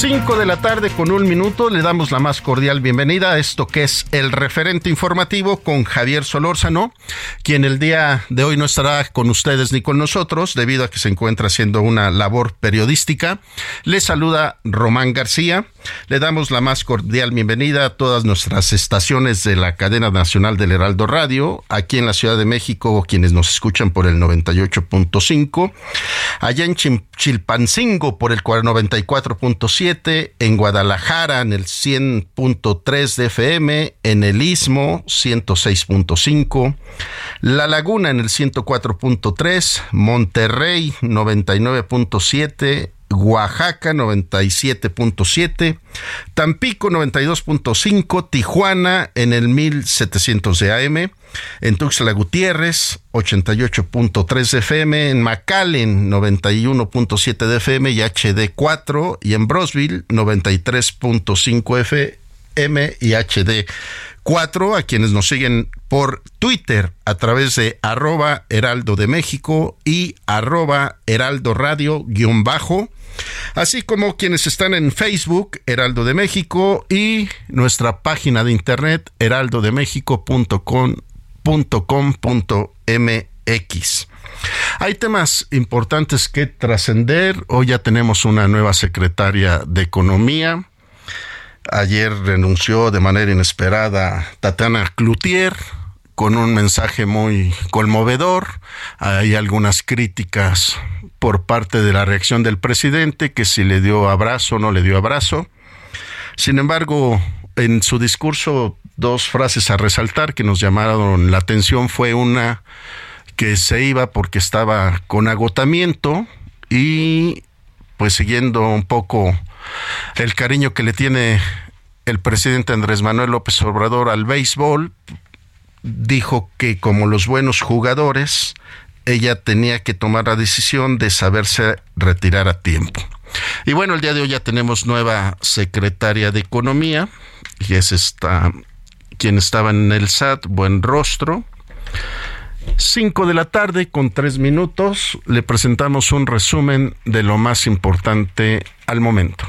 5 de la tarde con un minuto le damos la más cordial bienvenida a esto que es el referente informativo con Javier Solórzano, quien el día de hoy no estará con ustedes ni con nosotros debido a que se encuentra haciendo una labor periodística. Le saluda Román García. Le damos la más cordial bienvenida a todas nuestras estaciones de la cadena nacional del Heraldo Radio, aquí en la Ciudad de México, quienes nos escuchan por el 98.5, allá en Chilpancingo por el 94.7, en Guadalajara en el 100.3 de FM, en el Istmo 106.5, La Laguna en el 104.3, Monterrey 99.7, Oaxaca 97.7, Tampico 92.5, Tijuana en el 1700 de AM, en Tuxtla Gutiérrez 88.3 de FM, en McAllen 91.7 de FM y HD4 y en Brosville 93.5 FM y HD 4 a quienes nos siguen por Twitter a través de arroba heraldo de México y arroba heraldo radio guion bajo así como quienes están en Facebook, Heraldo de México, y nuestra página de internet, heraldodemexico.com.com.mx. Hay temas importantes que trascender. Hoy ya tenemos una nueva secretaria de Economía. Ayer renunció de manera inesperada Tatiana Cloutier con un mensaje muy conmovedor. Hay algunas críticas por parte de la reacción del presidente, que si le dio abrazo no le dio abrazo. Sin embargo, en su discurso, dos frases a resaltar que nos llamaron la atención fue una que se iba porque estaba con agotamiento y pues siguiendo un poco el cariño que le tiene el presidente Andrés Manuel López Obrador al béisbol, dijo que como los buenos jugadores, ella tenía que tomar la decisión de saberse retirar a tiempo. Y bueno, el día de hoy ya tenemos nueva secretaria de Economía, y es esta quien estaba en el SAT, buen rostro. Cinco de la tarde con tres minutos le presentamos un resumen de lo más importante al momento.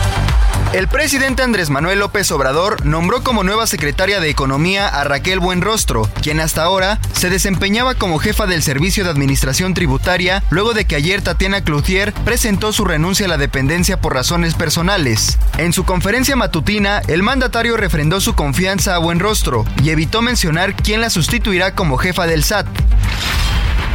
El presidente Andrés Manuel López Obrador nombró como nueva secretaria de Economía a Raquel Buenrostro, quien hasta ahora se desempeñaba como jefa del Servicio de Administración Tributaria, luego de que ayer Tatiana Cloutier presentó su renuncia a la dependencia por razones personales. En su conferencia matutina, el mandatario refrendó su confianza a Buenrostro y evitó mencionar quién la sustituirá como jefa del SAT.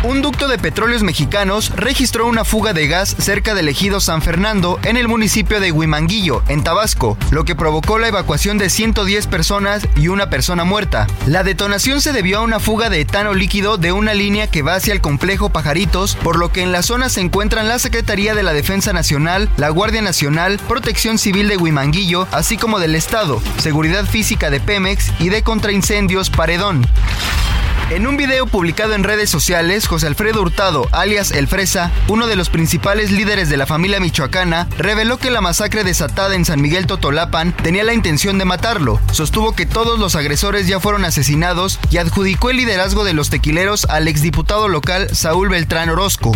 Un ducto de petróleos mexicanos registró una fuga de gas cerca del ejido San Fernando en el municipio de Huimanguillo, en Tabasco, lo que provocó la evacuación de 110 personas y una persona muerta. La detonación se debió a una fuga de etano líquido de una línea que va hacia el complejo Pajaritos, por lo que en la zona se encuentran la Secretaría de la Defensa Nacional, la Guardia Nacional, Protección Civil de Huimanguillo, así como del Estado, Seguridad Física de Pemex y de Contraincendios Paredón. En un video publicado en redes sociales, José Alfredo Hurtado, alias El Fresa, uno de los principales líderes de la familia michoacana, reveló que la masacre desatada en San Miguel Totolapan tenía la intención de matarlo. Sostuvo que todos los agresores ya fueron asesinados y adjudicó el liderazgo de los tequileros al exdiputado local Saúl Beltrán Orozco.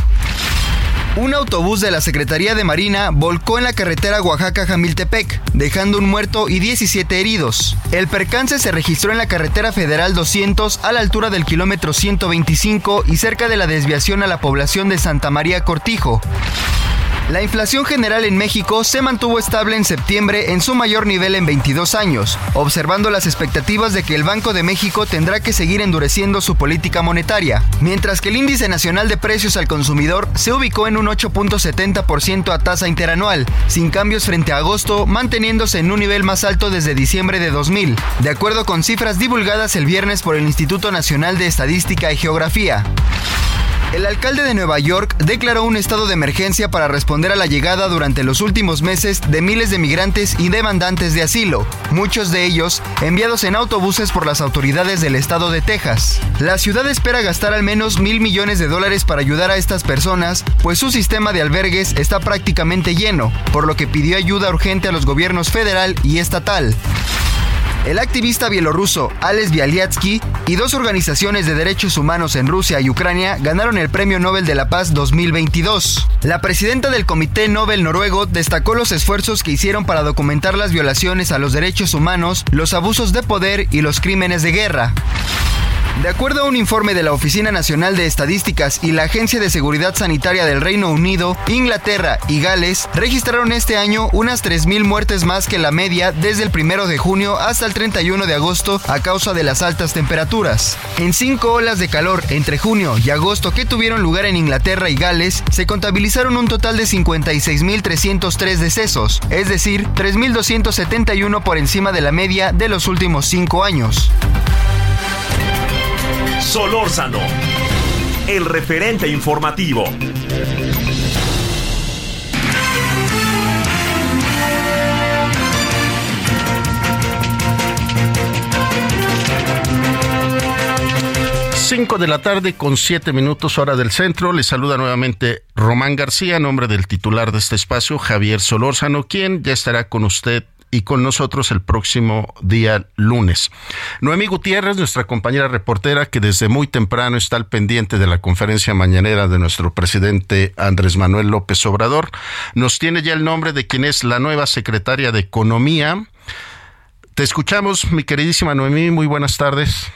Un autobús de la Secretaría de Marina volcó en la carretera Oaxaca-Jamiltepec, dejando un muerto y 17 heridos. El percance se registró en la carretera federal 200 a la altura del kilómetro 125 y cerca de la desviación a la población de Santa María Cortijo. La inflación general en México se mantuvo estable en septiembre en su mayor nivel en 22 años, observando las expectativas de que el Banco de México tendrá que seguir endureciendo su política monetaria, mientras que el índice nacional de precios al consumidor se ubicó en un 8.70% a tasa interanual, sin cambios frente a agosto, manteniéndose en un nivel más alto desde diciembre de 2000, de acuerdo con cifras divulgadas el viernes por el Instituto Nacional de Estadística y Geografía. El alcalde de Nueva York declaró un estado de emergencia para responder a la llegada durante los últimos meses de miles de migrantes y demandantes de asilo, muchos de ellos enviados en autobuses por las autoridades del estado de Texas. La ciudad espera gastar al menos mil millones de dólares para ayudar a estas personas, pues su sistema de albergues está prácticamente lleno, por lo que pidió ayuda urgente a los gobiernos federal y estatal. El activista bielorruso Alex Bialyatsky y dos organizaciones de derechos humanos en Rusia y Ucrania ganaron el Premio Nobel de la Paz 2022. La presidenta del Comité Nobel noruego destacó los esfuerzos que hicieron para documentar las violaciones a los derechos humanos, los abusos de poder y los crímenes de guerra. De acuerdo a un informe de la Oficina Nacional de Estadísticas y la Agencia de Seguridad Sanitaria del Reino Unido, Inglaterra y Gales registraron este año unas 3.000 muertes más que la media desde el 1 de junio hasta el 31 de agosto a causa de las altas temperaturas. En cinco olas de calor entre junio y agosto que tuvieron lugar en Inglaterra y Gales, se contabilizaron un total de 56.303 decesos, es decir, 3.271 por encima de la media de los últimos cinco años. Solórzano, el referente informativo. Cinco de la tarde con siete minutos hora del centro. Le saluda nuevamente Román García, nombre del titular de este espacio, Javier Solórzano, quien ya estará con usted y con nosotros el próximo día lunes. Noemí Gutiérrez, nuestra compañera reportera, que desde muy temprano está al pendiente de la conferencia mañanera de nuestro presidente Andrés Manuel López Obrador, nos tiene ya el nombre de quien es la nueva secretaria de Economía. Te escuchamos, mi queridísima Noemí, muy buenas tardes.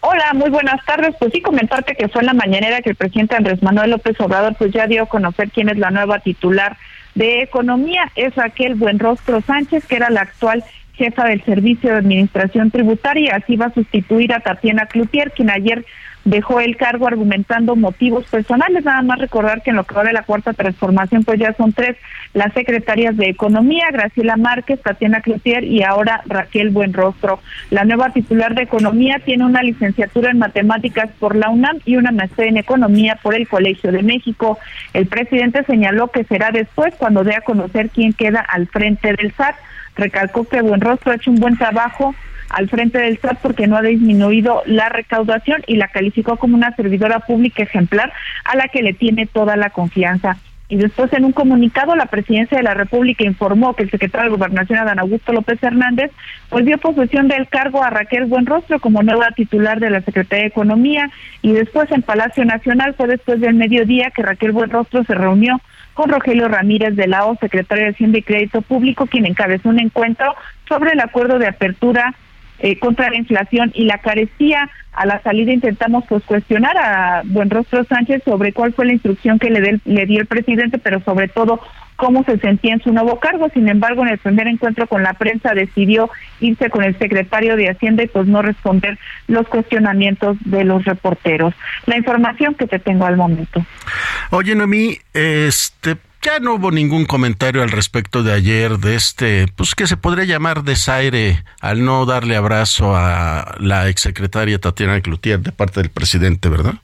Hola, muy buenas tardes. Pues sí, comentarte que fue en la mañanera que el presidente Andrés Manuel López Obrador pues ya dio a conocer quién es la nueva titular de Economía es Raquel Buenrostro Sánchez, que era la actual jefa del Servicio de Administración Tributaria. Así va a sustituir a Tatiana Cloutier, quien ayer dejó el cargo argumentando motivos personales. Nada más recordar que en lo que va de la cuarta transformación, pues ya son tres las secretarias de Economía, Graciela Márquez, Tatiana Cloutier y ahora Raquel Buenrostro. La nueva titular de Economía tiene una licenciatura en matemáticas por la UNAM y una maestría en Economía por el Colegio de México. El presidente señaló que será después cuando dé a conocer quién queda al frente del SAT. Recalcó que Buenrostro ha hecho un buen trabajo al frente del SAT porque no ha disminuido la recaudación y la calificó como una servidora pública ejemplar a la que le tiene toda la confianza. Y después en un comunicado la presidencia de la República informó que el secretario de Gobernación Adán Augusto López Hernández pues dio posesión del cargo a Raquel Buenrostro como nueva titular de la Secretaría de Economía y después en Palacio Nacional fue después del mediodía que Raquel Buenrostro se reunió con Rogelio Ramírez de la O, secretario de Hacienda y Crédito Público, quien encabezó un encuentro sobre el acuerdo de apertura eh, contra la inflación y la carecía. A la salida intentamos pues cuestionar a Buenrostro Sánchez sobre cuál fue la instrucción que le, le dio el presidente, pero sobre todo cómo se sentía en su nuevo cargo. Sin embargo, en el primer encuentro con la prensa decidió irse con el secretario de Hacienda y pues no responder los cuestionamientos de los reporteros. La información que te tengo al momento. Oye, Noemí, este, ya no hubo ningún comentario al respecto de ayer de este, pues que se podría llamar desaire al no darle abrazo a la exsecretaria Tatiana Cloutier de parte del presidente, ¿verdad?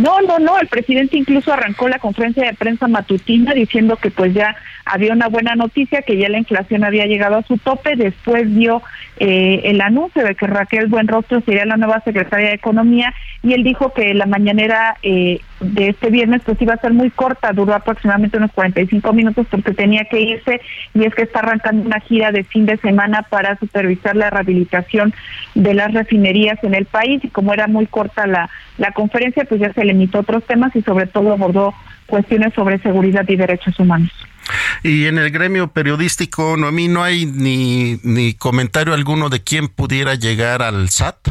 No, no, no, el presidente incluso arrancó la conferencia de prensa matutina diciendo que pues ya había una buena noticia que ya la inflación había llegado a su tope, después dio eh, el anuncio de que Raquel Buenrostro sería la nueva secretaria de Economía y él dijo que la mañanera eh, de este viernes pues iba a ser muy corta, duró aproximadamente unos 45 minutos porque tenía que irse y es que está arrancando una gira de fin de semana para supervisar la rehabilitación de las refinerías en el país y como era muy corta la, la conferencia pues ya se limitó a otros temas y sobre todo abordó cuestiones sobre seguridad y derechos humanos. Y en el gremio periodístico, Noemí, no hay ni, ni comentario alguno de quién pudiera llegar al SAT.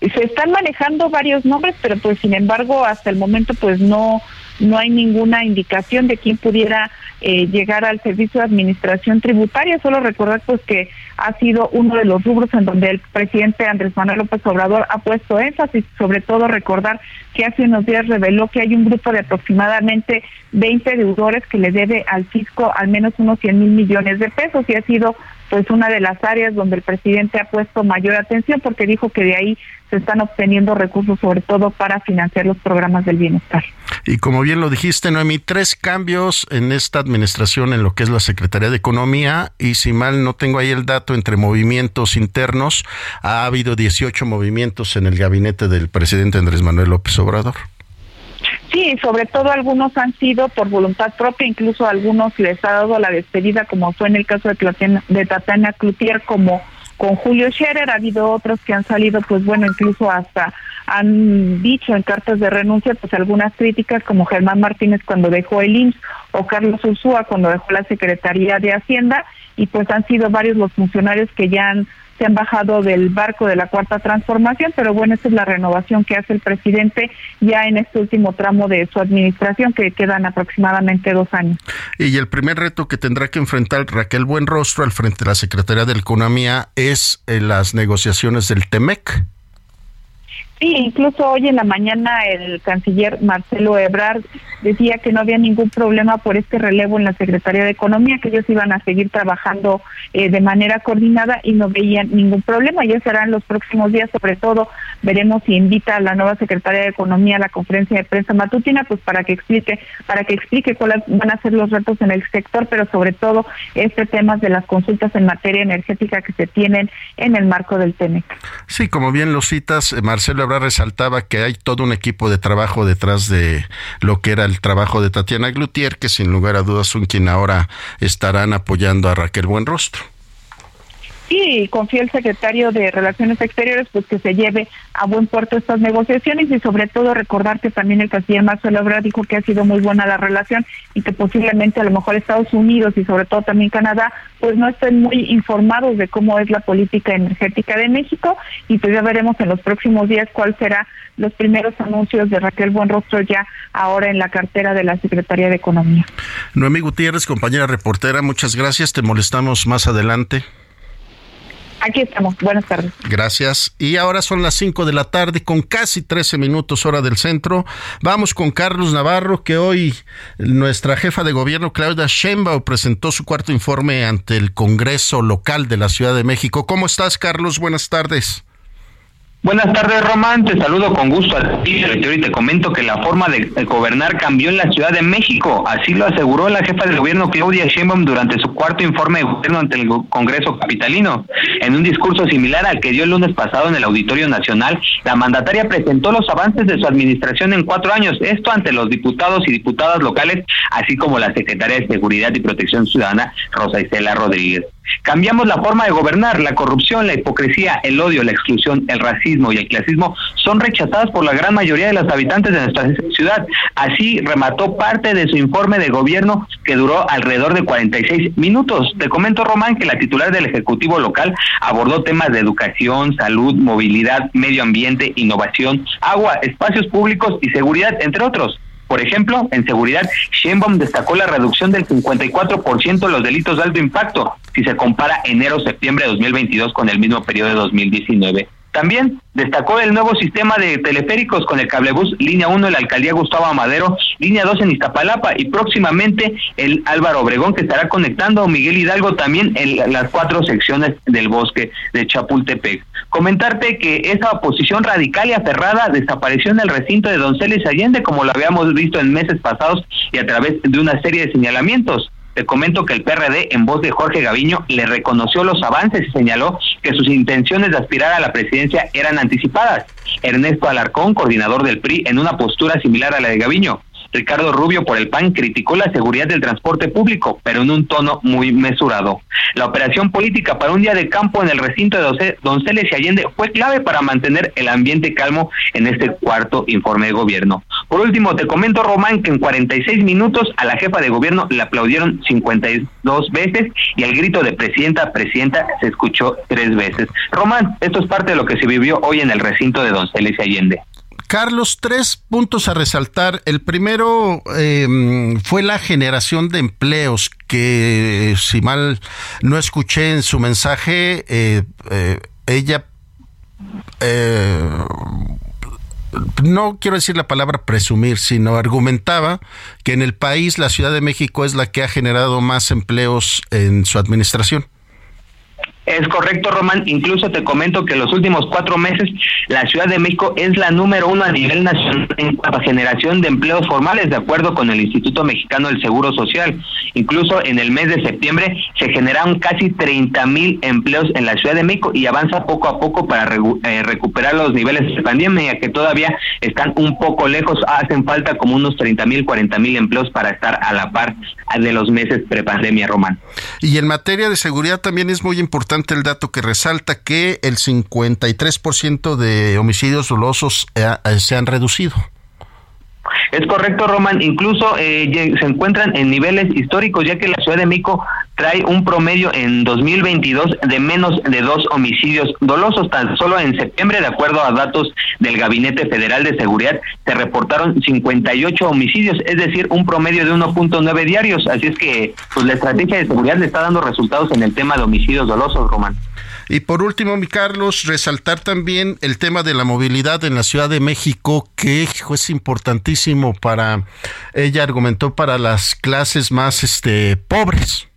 Se están manejando varios nombres, pero pues sin embargo hasta el momento pues no no hay ninguna indicación de quién pudiera eh, llegar al servicio de administración tributaria. Solo recordar pues que ha sido uno de los rubros en donde el presidente Andrés Manuel López Obrador ha puesto énfasis, sobre todo recordar que hace unos días reveló que hay un grupo de aproximadamente 20 deudores que le debe al fisco al menos unos 100 mil millones de pesos y ha sido pues una de las áreas donde el presidente ha puesto mayor atención porque dijo que de ahí se están obteniendo recursos sobre todo para financiar los programas del bienestar. Y como bien lo dijiste, Noemí, tres cambios en esta administración en lo que es la Secretaría de Economía y si mal no tengo ahí el dato entre movimientos internos, ha habido 18 movimientos en el gabinete del presidente Andrés Manuel López Obrador. Sí, sobre todo algunos han sido por voluntad propia, incluso algunos les ha dado la despedida, como fue en el caso de, Tatiana, de Tatiana Cloutier, como con Julio Scherer, ha habido otros que han salido, pues bueno, incluso hasta han dicho en cartas de renuncia, pues algunas críticas, como Germán Martínez cuando dejó el IMSS o Carlos Ursúa cuando dejó la Secretaría de Hacienda, y pues han sido varios los funcionarios que ya han se han bajado del barco de la cuarta transformación, pero bueno, esa es la renovación que hace el presidente ya en este último tramo de su administración, que quedan aproximadamente dos años. Y el primer reto que tendrá que enfrentar Raquel Buenrostro al frente de la Secretaría de Economía es eh, las negociaciones del TEMEC. Sí, incluso hoy en la mañana el canciller Marcelo Ebrard decía que no había ningún problema por este relevo en la Secretaría de Economía, que ellos iban a seguir trabajando eh, de manera coordinada y no veían ningún problema. Ya serán los próximos días, sobre todo veremos si invita a la nueva Secretaria de Economía a la conferencia de prensa matutina, pues para que explique, para que explique cuáles van a ser los retos en el sector, pero sobre todo este tema de las consultas en materia energética que se tienen en el marco del TENEC. Sí, como bien lo citas, eh, Marcelo resaltaba que hay todo un equipo de trabajo detrás de lo que era el trabajo de Tatiana Glutier, que sin lugar a dudas son quien ahora estarán apoyando a Raquel Buenrostro. Sí, confía el secretario de Relaciones Exteriores pues que se lleve a buen puerto estas negociaciones y sobre todo recordar que también el canciller Marcelo Ebrard dijo que ha sido muy buena la relación y que posiblemente a lo mejor Estados Unidos y sobre todo también Canadá pues no estén muy informados de cómo es la política energética de México y pues ya veremos en los próximos días cuál será los primeros anuncios de Raquel Buenrostro ya ahora en la cartera de la Secretaría de Economía. Noemí Gutiérrez, compañera reportera, muchas gracias. Te molestamos más adelante. Aquí estamos. Buenas tardes. Gracias. Y ahora son las 5 de la tarde con casi 13 minutos hora del centro. Vamos con Carlos Navarro, que hoy nuestra jefa de gobierno, Claudia Sheinbaum, presentó su cuarto informe ante el Congreso local de la Ciudad de México. ¿Cómo estás, Carlos? Buenas tardes. Buenas tardes, Román. Te saludo con gusto a ti, y te comento que la forma de gobernar cambió en la Ciudad de México. Así lo aseguró la jefa del gobierno, Claudia Sheinbaum, durante su cuarto informe de gobierno ante el Congreso Capitalino. En un discurso similar al que dio el lunes pasado en el Auditorio Nacional, la mandataria presentó los avances de su administración en cuatro años, esto ante los diputados y diputadas locales, así como la secretaria de Seguridad y Protección Ciudadana, Rosa Isela Rodríguez. Cambiamos la forma de gobernar, la corrupción, la hipocresía, el odio, la exclusión, el racismo y el clasismo son rechazadas por la gran mayoría de los habitantes de nuestra ciudad. Así remató parte de su informe de gobierno que duró alrededor de 46 minutos. Te comento, Román, que la titular del Ejecutivo local abordó temas de educación, salud, movilidad, medio ambiente, innovación, agua, espacios públicos y seguridad, entre otros. Por ejemplo, en seguridad, Sheinbaum destacó la reducción del 54% de los delitos de alto impacto si se compara enero-septiembre de 2022 con el mismo periodo de 2019. También destacó el nuevo sistema de teleféricos con el cablebús línea 1 en la alcaldía Gustavo Amadero, línea 2 en Iztapalapa y próximamente el Álvaro Obregón que estará conectando a Miguel Hidalgo también en las cuatro secciones del bosque de Chapultepec. Comentarte que esa oposición radical y aferrada desapareció en el recinto de Donceles Allende como lo habíamos visto en meses pasados y a través de una serie de señalamientos. Te comento que el PRD, en voz de Jorge Gaviño, le reconoció los avances y señaló que sus intenciones de aspirar a la presidencia eran anticipadas. Ernesto Alarcón, coordinador del PRI, en una postura similar a la de Gaviño, Ricardo Rubio por el PAN criticó la seguridad del transporte público, pero en un tono muy mesurado. La operación política para un día de campo en el recinto de Donceles y Allende fue clave para mantener el ambiente calmo en este cuarto informe de gobierno. Por último, te comento, Román, que en 46 minutos a la jefa de gobierno le aplaudieron 52 veces y el grito de presidenta, presidenta se escuchó tres veces. Román, esto es parte de lo que se vivió hoy en el recinto de Donceles y Allende. Carlos, tres puntos a resaltar. El primero em, fue la generación de empleos, que si mal no escuché en su mensaje, eh, eh, ella... Eh, no quiero decir la palabra presumir, sino argumentaba que en el país la Ciudad de México es la que ha generado más empleos en su administración. Es correcto, Román. Incluso te comento que en los últimos cuatro meses la Ciudad de México es la número uno a nivel nacional en cuanto a generación de empleos formales, de acuerdo con el Instituto Mexicano del Seguro Social. Incluso en el mes de septiembre se generaron casi 30 mil empleos en la Ciudad de México y avanza poco a poco para eh, recuperar los niveles de pandemia, que todavía están un poco lejos. Hacen falta como unos 30 mil, 40 mil empleos para estar a la par de los meses prepandemia, Román. Y en materia de seguridad también es muy importante el dato que resalta que el 53% de homicidios dolosos eh, eh, se han reducido. Es correcto, Roman. Incluso eh, se encuentran en niveles históricos, ya que la Ciudad de México trae un promedio en 2022 de menos de dos homicidios dolosos. Tan solo en septiembre, de acuerdo a datos del Gabinete Federal de Seguridad, se reportaron 58 homicidios, es decir, un promedio de 1.9 diarios. Así es que pues, la estrategia de seguridad le está dando resultados en el tema de homicidios dolosos, Román. Y por último, mi Carlos, resaltar también el tema de la movilidad en la Ciudad de México, que es importantísimo para, ella argumentó, para las clases más este, pobres.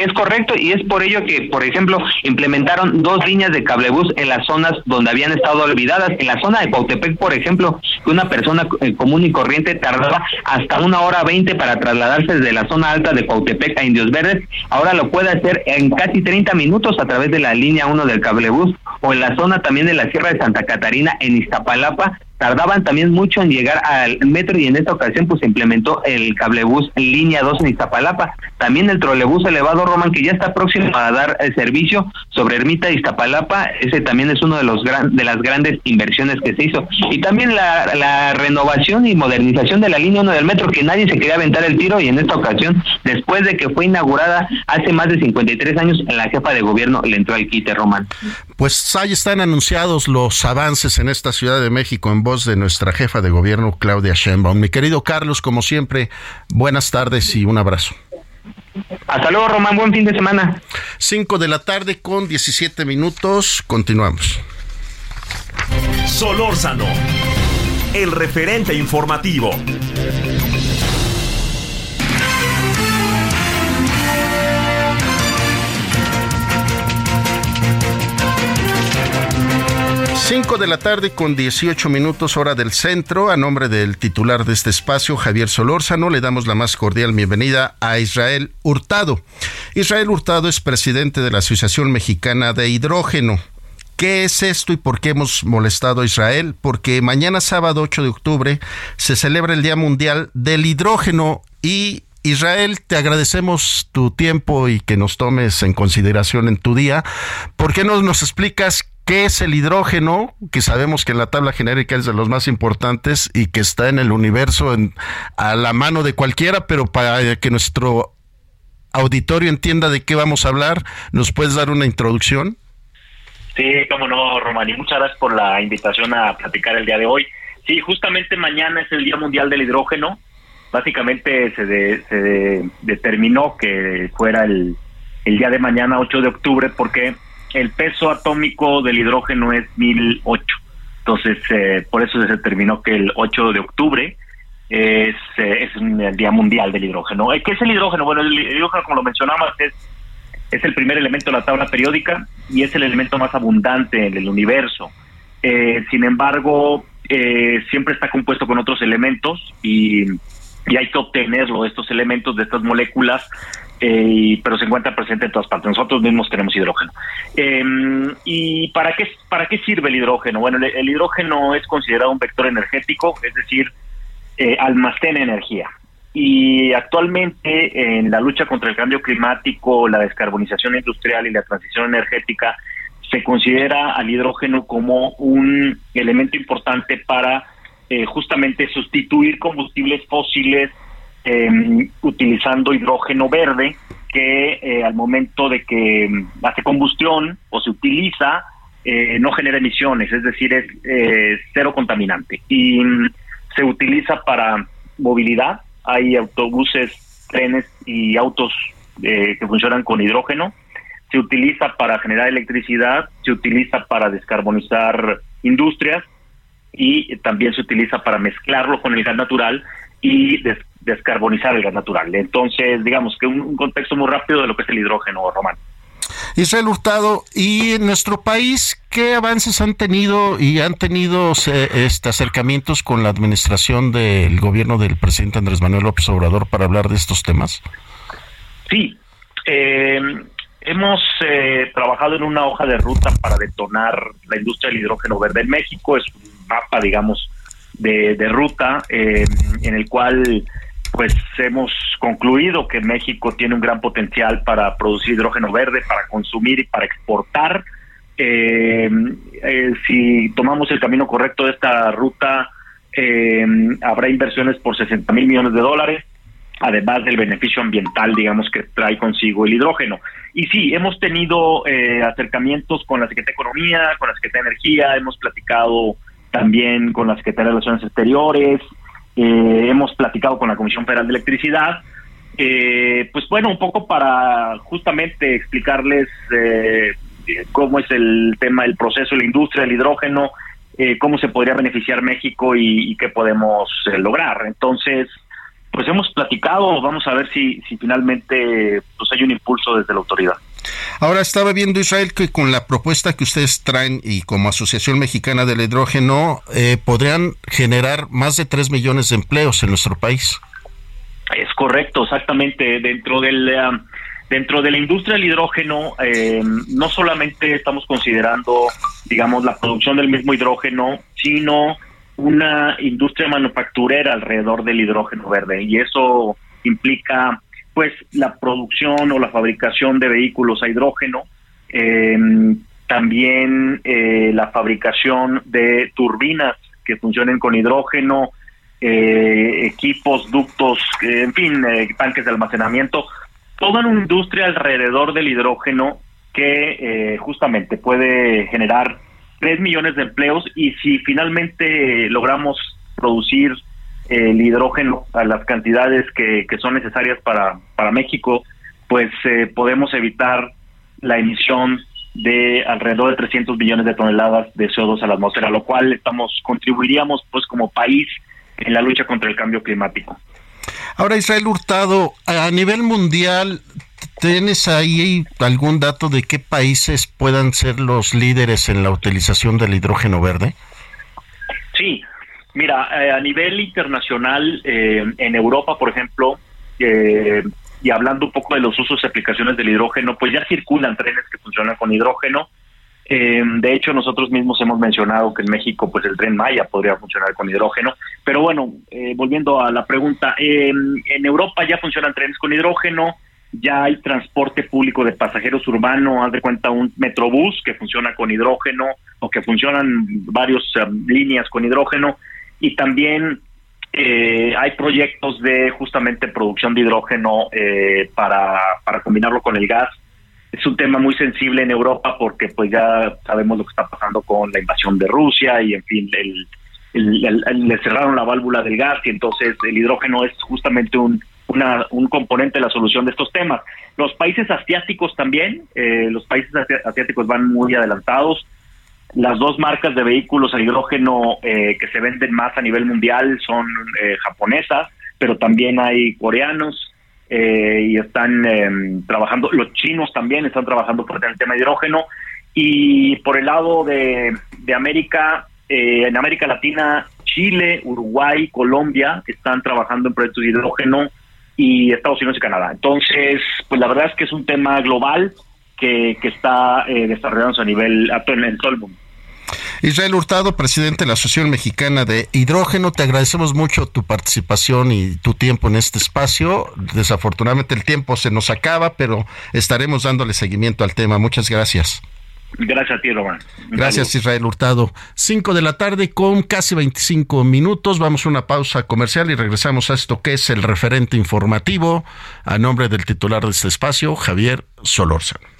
Es correcto y es por ello que, por ejemplo, implementaron dos líneas de cablebús en las zonas donde habían estado olvidadas. En la zona de Cautepec, por ejemplo, que una persona eh, común y corriente tardaba hasta una hora veinte para trasladarse desde la zona alta de Cautepec a Indios Verdes, ahora lo puede hacer en casi 30 minutos a través de la línea 1 del cablebús o en la zona también de la Sierra de Santa Catarina en Iztapalapa tardaban también mucho en llegar al metro y en esta ocasión pues se implementó el cablebús línea 2 en Iztapalapa, también el trolebús elevado Roman que ya está próximo a dar el servicio sobre Ermita Iztapalapa, ese también es uno de los gran, de las grandes inversiones que se hizo y también la, la renovación y modernización de la línea 1 del metro que nadie se quería aventar el tiro y en esta ocasión después de que fue inaugurada hace más de 53 años la jefa de gobierno le entró al quite Roman. Pues ahí están anunciados los avances en esta Ciudad de México en de nuestra jefa de gobierno, Claudia Sheinbaum. Mi querido Carlos, como siempre, buenas tardes y un abrazo. Hasta luego, Román. Buen fin de semana. Cinco de la tarde con 17 minutos. Continuamos. Solórzano, el referente informativo. 5 de la tarde con 18 minutos hora del centro. A nombre del titular de este espacio, Javier Solórzano, le damos la más cordial bienvenida a Israel Hurtado. Israel Hurtado es presidente de la Asociación Mexicana de Hidrógeno. ¿Qué es esto y por qué hemos molestado a Israel? Porque mañana sábado 8 de octubre se celebra el Día Mundial del Hidrógeno y Israel, te agradecemos tu tiempo y que nos tomes en consideración en tu día. ¿Por qué no nos explicas ¿Qué es el hidrógeno? Que sabemos que en la tabla genérica es de los más importantes y que está en el universo a la mano de cualquiera, pero para que nuestro auditorio entienda de qué vamos a hablar, ¿nos puedes dar una introducción? Sí, cómo no, Romani. Muchas gracias por la invitación a platicar el día de hoy. Sí, justamente mañana es el Día Mundial del Hidrógeno. Básicamente se, se determinó que fuera el, el día de mañana, 8 de octubre, porque el peso atómico del hidrógeno es 1008. Entonces, eh, por eso se determinó que el 8 de octubre es, eh, es el Día Mundial del Hidrógeno. Eh, ¿Qué es el hidrógeno? Bueno, el hidrógeno, como lo mencionamos, es, es el primer elemento de la tabla periódica y es el elemento más abundante en el universo. sin embargo, siempre está compuesto con otros elementos y y hay que obtenerlo, estos elementos de estas moléculas, eh, pero se encuentra presente en todas partes. Nosotros mismos tenemos hidrógeno. Em, ¿Y para qué, para qué sirve el hidrógeno? Bueno, el, hidrógeno es considerado un vector energético, es decir, eh, almacena energía. Y actualmente en la lucha contra el cambio climático, la descarbonización industrial y la transición energética, se considera al hidrógeno como un elemento importante para eh, justamente sustituir combustibles fósiles em, utilizando hidrógeno verde que eh, al momento de que em, hace combustión o se utiliza eh, no genera emisiones, es decir, es cero contaminante. Y mm, se utiliza para movilidad, hay autobuses, trenes y autos que funcionan con hidrógeno, se utiliza para generar electricidad, se utiliza para descarbonizar industrias y también se utiliza para mezclarlo con el gas natural y descarbonizar el gas natural. Entonces, digamos que un, contexto muy rápido de lo que es el hidrógeno, Román. Israel Hurtado, ¿y en nuestro país qué avances han tenido y han tenido este, acercamientos con la administración del gobierno del presidente Andrés Manuel López Obrador para hablar de estos temas? Sí, eh, hemos eh, trabajado en una hoja de ruta para detonar la industria del hidrógeno verde en México. Es mapa, digamos, de, ruta eh, en el cual pues hemos concluido que México tiene un gran potencial para producir hidrógeno verde, para consumir y para exportar. Eh, eh, si tomamos el camino correcto de esta ruta, habrá inversiones por 60 mil millones de dólares, además del beneficio ambiental, digamos, que trae consigo el hidrógeno. Y sí, hemos tenido acercamientos con la Secretaría de Economía, con la Secretaría de Energía, hemos platicado también con la Secretaría de Relaciones Exteriores, eh, hemos platicado con la Comisión Federal de Electricidad, eh, pues bueno, un poco para justamente explicarles eh, cómo es el tema, el proceso la industria del hidrógeno, cómo se podría beneficiar México y, qué podemos lograr. Entonces, pues hemos platicado, vamos a ver si, si finalmente pues hay un impulso desde la autoridad. Ahora estaba viendo Israel que con la propuesta que ustedes traen y como Asociación Mexicana del Hidrógeno eh, podrían generar más de 3 millones de empleos en nuestro país. Es correcto, exactamente. Dentro del eh, dentro de la industria del hidrógeno eh, no solamente estamos considerando, digamos, la producción del mismo hidrógeno, sino una industria manufacturera alrededor del hidrógeno verde y eso implica pues la producción o la fabricación de vehículos a hidrógeno, em, también eh, la fabricación de turbinas que funcionen con hidrógeno, eh, equipos, ductos, en fin, eh, tanques de almacenamiento, toda una industria alrededor del hidrógeno que justamente puede generar 3 millones de empleos y si finalmente logramos producir el hidrógeno a las cantidades que, son necesarias para, para México, pues eh, podemos evitar la emisión de alrededor de 300 millones de toneladas de CO2 a la atmósfera, lo cual estamos contribuiríamos pues como país en la lucha contra el cambio climático. Ahora Israel Hurtado, a nivel mundial, ¿tienes ahí algún dato de qué países puedan ser los líderes en la utilización del hidrógeno verde? Mira, eh, a nivel internacional, eh, en Europa, por ejemplo, eh, y hablando un poco de los usos y aplicaciones del hidrógeno, pues ya circulan trenes que funcionan con hidrógeno. de hecho, nosotros mismos hemos mencionado que en México, pues el tren Maya podría funcionar con hidrógeno. Pero bueno, volviendo a la pregunta, en Europa ya funcionan trenes con hidrógeno, ya hay transporte público de pasajeros urbano, haz de cuenta un metrobús que funciona con hidrógeno o que funcionan varias líneas con hidrógeno y también eh, hay proyectos de justamente producción de hidrógeno eh, para, para combinarlo con el gas. Es un tema muy sensible en Europa porque pues ya sabemos lo que está pasando con la invasión de Rusia y en fin, el, le cerraron la válvula del gas y entonces el hidrógeno es justamente un, una, un componente de la solución de estos temas. Los países asiáticos también, eh, los países asiáticos van muy adelantados. Las dos marcas de vehículos a hidrógeno eh, que se venden más a nivel mundial son eh, japonesas, pero también hay coreanos eh, y están em, trabajando, los chinos también están trabajando por el tema de hidrógeno. Y por el lado de, de América, en América Latina, Chile, Uruguay, Colombia están trabajando en proyectos de hidrógeno y Estados Unidos y Canadá. Entonces, pues la verdad es que es un tema global que, que está eh, desarrollándose a nivel a todo, en todo el mundo. Israel Hurtado, presidente de la Asociación Mexicana de Hidrógeno, te agradecemos mucho tu participación y tu tiempo en este espacio. Desafortunadamente el tiempo se nos acaba, pero estaremos dándole seguimiento al tema. Muchas gracias. Gracias a ti, Román. Gracias, Israel Hurtado. Cinco de la tarde con casi 25 minutos. Vamos a una pausa comercial y regresamos a esto que es el referente informativo a nombre del titular de este espacio, Javier Solórzano.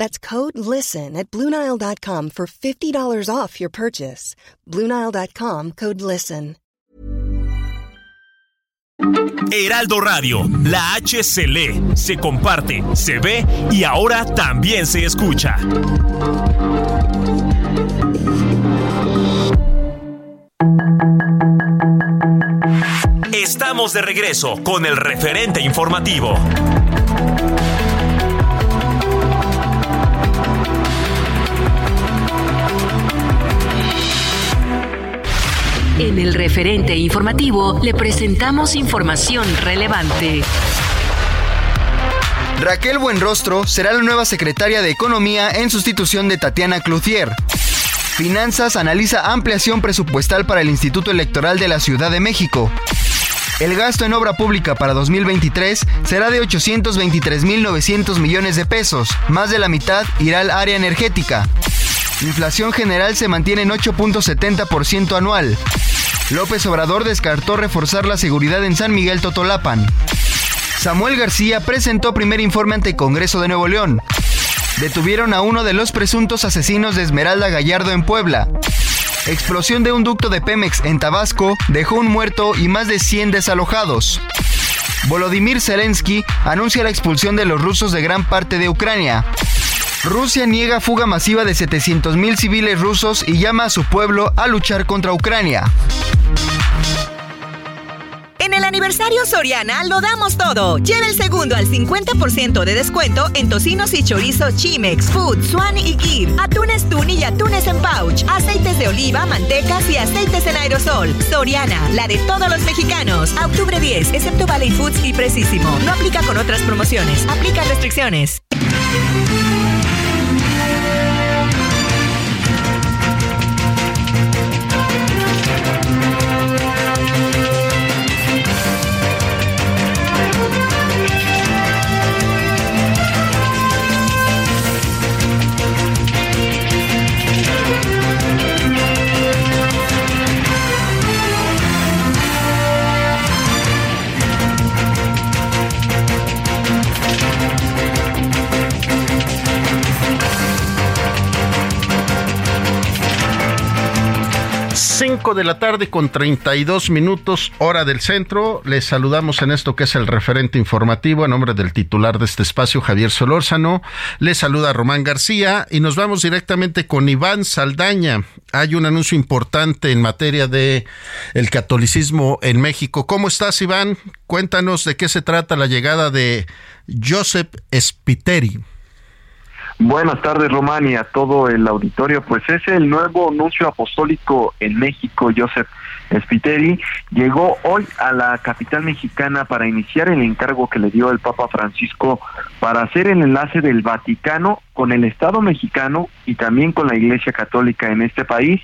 That's code LISTEN at Bluenile.com for $50 off your purchase. Bluenile.com code LISTEN. Heraldo Radio, la H se lee, se comparte, se ve y ahora también se escucha. Estamos de regreso con el referente informativo. En el referente informativo le presentamos información relevante. Raquel Buenrostro será la nueva secretaria de Economía en sustitución de Tatiana Cloutier. Finanzas analiza ampliación presupuestal para el Instituto Electoral de la Ciudad de México. El gasto en obra pública para 2023 será de 823.900 millones de pesos, más de la mitad irá al área energética. Inflación general se mantiene en 8.70% anual. López Obrador descartó reforzar la seguridad en San Miguel Totolapan. Samuel García presentó primer informe ante Congreso de Nuevo León. Detuvieron a uno de los presuntos asesinos de Esmeralda Gallardo en Puebla. Explosión de un ducto de Pemex en Tabasco dejó un muerto y más de 100 desalojados. Volodymyr Zelensky anuncia la expulsión de los rusos de gran parte de Ucrania. Rusia niega fuga masiva de 700.000 civiles rusos y llama a su pueblo a luchar contra Ucrania. En el aniversario Soriana lo damos todo. Lleva el segundo al 50% de descuento en tocinos y chorizo Chimex, Food, Swan y Kir, atunes tuni y atunes en pouch, aceites de oliva, mantecas y aceites en aerosol. Soriana, la de todos los mexicanos. Octubre 10, excepto Valley Foods y Precisimo. No aplica con otras promociones. Aplica restricciones. De la tarde con 32 minutos hora del centro. Les saludamos en esto que es el referente informativo a nombre del titular de este espacio, Javier Solórzano. Les saluda Román García y nos vamos directamente con Iván Saldaña. Hay un anuncio importante en materia de el catolicismo en México. ¿Cómo estás, Iván? Cuéntanos de qué se trata la llegada de Joseph Spiteri. Buenas tardes, Román, y a todo el auditorio. Pues es el nuevo anuncio apostólico en México, Joseph Spiteri, llegó hoy a la capital mexicana para iniciar el encargo que le dio el Papa Francisco para hacer el enlace del Vaticano con el Estado mexicano y también con la Iglesia Católica en este país.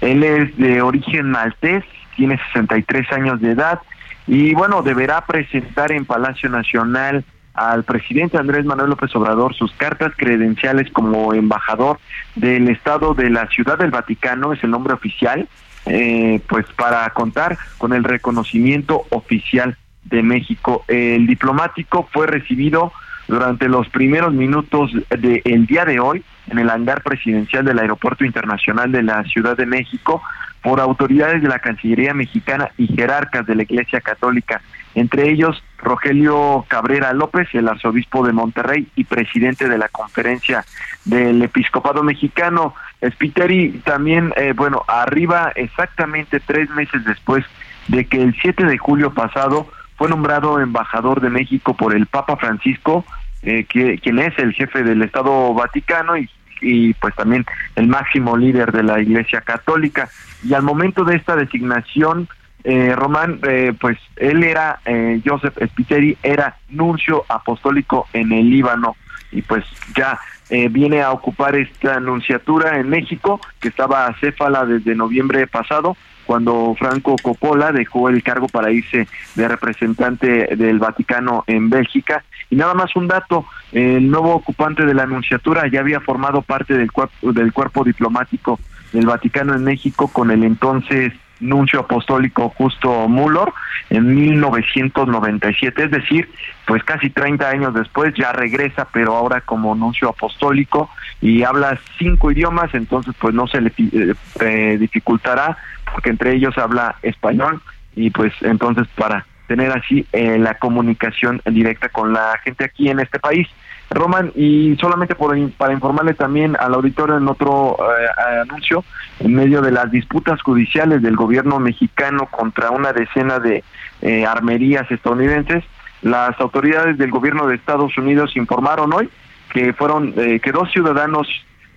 Él es de origen maltés, tiene 63 años de edad y bueno, deberá presentar en Palacio Nacional al presidente Andrés Manuel López Obrador sus cartas credenciales como embajador del Estado de la Ciudad del Vaticano, es el nombre oficial, eh, pues para contar con el reconocimiento oficial de México. El diplomático fue recibido durante los primeros minutos del día de hoy en el hangar presidencial del Aeropuerto Internacional de la Ciudad de México por autoridades de la Cancillería mexicana y jerarcas de la Iglesia Católica, entre ellos Rogelio Cabrera López, el arzobispo de Monterrey y presidente de la Conferencia del Episcopado Mexicano. Spiteri también, eh, bueno, arriba exactamente tres meses después de que el 7 de julio pasado fue nombrado embajador de México por el Papa Francisco, eh, que, quien es el jefe del Estado Vaticano y, y pues también el máximo líder de la Iglesia Católica. Y al momento de esta designación, eh, Román, eh, pues él era, eh, Joseph Spiteri, era nuncio apostólico en el Líbano y pues ya eh, viene a ocupar esta nunciatura en México, que estaba acéfala desde noviembre pasado, cuando Franco Coppola dejó el cargo para irse de representante del Vaticano en Bélgica. Y nada más un dato, el nuevo ocupante de la nunciatura ya había formado parte del, cuerpo, del cuerpo diplomático del Vaticano en México con el entonces nuncio apostólico Justo Muller en 1997, es decir, pues casi 30 años después ya regresa, pero ahora como nuncio apostólico y habla cinco idiomas, entonces pues no se le eh, eh, dificultará porque entre ellos habla español y pues entonces para tener así eh, la comunicación directa con la gente aquí en este país. Roman, y solamente por, para informarle también al auditorio en otro eh, anuncio, en medio de las disputas judiciales del gobierno mexicano contra una decena de eh, armerías estadounidenses, las autoridades del gobierno de Estados Unidos informaron hoy que fueron eh, que dos ciudadanos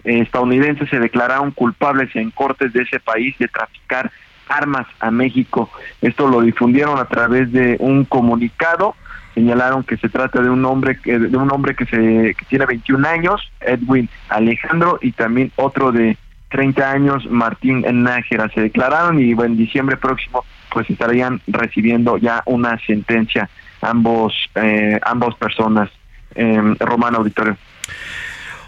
estadounidenses se declararon culpables en cortes de ese país de traficar armas a México. Esto lo difundieron a través de un comunicado señalaron que se trata de un hombre que de un hombre que se que tiene 21 años, Edwin Alejandro y también otro de 30 años, Martín Nájera, se declararon y en diciembre próximo pues estarían recibiendo ya una sentencia ambos eh, personas eh, Romano Auditorio.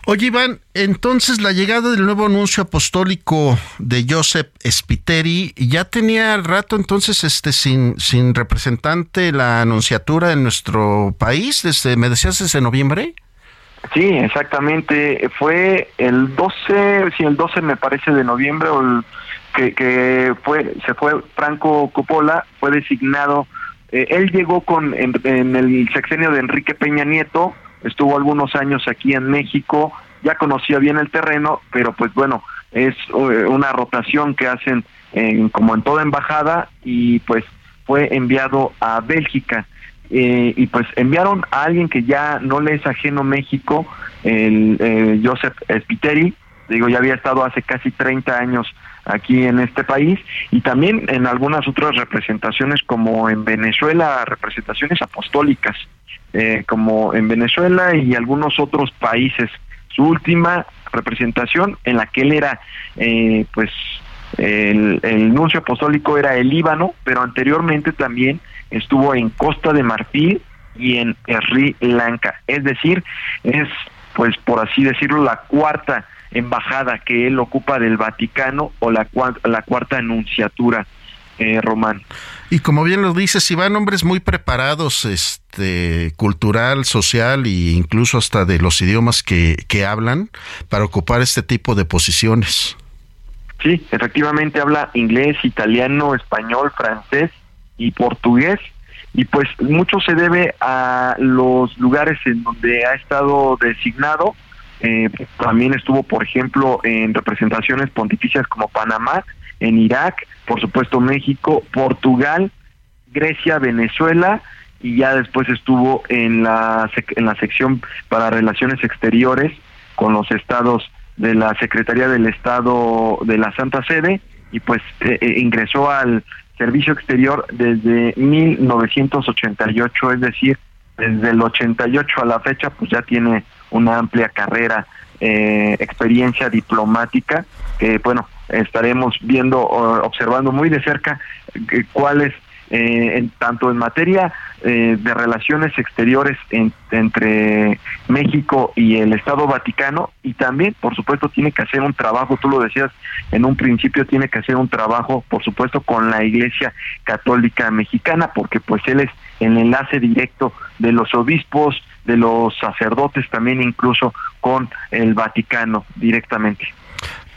Oye, Iván, entonces la llegada del nuevo anuncio apostólico de Joseph Spiteri ya tenía rato entonces este sin, sin representante la anunciatura en nuestro país, desde, me decías desde noviembre. Sí, exactamente. Fue el 12, sí, el 12 me parece de noviembre, o que, que fue, se fue Franco Coppola, fue designado. Eh, él llegó con en el sexenio de Enrique Peña Nieto, estuvo algunos años aquí en México, ya conocía bien el terreno, pero pues bueno, es eh, una rotación que hacen en, como en toda embajada y pues fue enviado a Bélgica. Eh, y pues enviaron a alguien que ya no le es ajeno México, el eh, Joseph Spiteri, digo, ya había estado hace casi 30 años aquí en este país y también en algunas otras representaciones como en Venezuela, representaciones apostólicas. Eh, como en Venezuela y algunos otros países. Su última representación en la que él era, eh, pues, el, el nuncio apostólico era el Líbano, pero anteriormente también estuvo en Costa de Marfil y en Sri Lanka. Es decir, es, pues, por así decirlo, la cuarta embajada que él ocupa del Vaticano o la, la cuarta anunciatura eh, Román. Y como bien lo dices, Iván, hombres muy preparados, este, cultural, social e incluso hasta de los idiomas que, que hablan para ocupar este tipo de posiciones. Sí, efectivamente habla inglés, italiano, español, francés y portugués. Y pues mucho se debe a los lugares en donde ha estado designado. Eh, también estuvo, por ejemplo, en representaciones pontificias como Panamá, en Irak, por supuesto México, Portugal, Grecia, Venezuela y ya después estuvo en la en la sección para relaciones exteriores con los estados de la Secretaría del Estado de la Santa Sede y pues eh, eh, ingresó al servicio exterior desde 1988, es decir, desde el 88 a la fecha, pues ya tiene una amplia carrera, eh, experiencia diplomática, que bueno, estaremos viendo, observando muy de cerca cuáles eh, en, tanto en materia eh, de relaciones exteriores entre México y el Estado Vaticano y también, por supuesto, tiene que hacer un trabajo, tú lo decías en un principio, tiene que hacer un trabajo, por supuesto, con la Iglesia Católica Mexicana, porque pues él es el enlace directo de los obispos, de los sacerdotes, también incluso con el Vaticano directamente.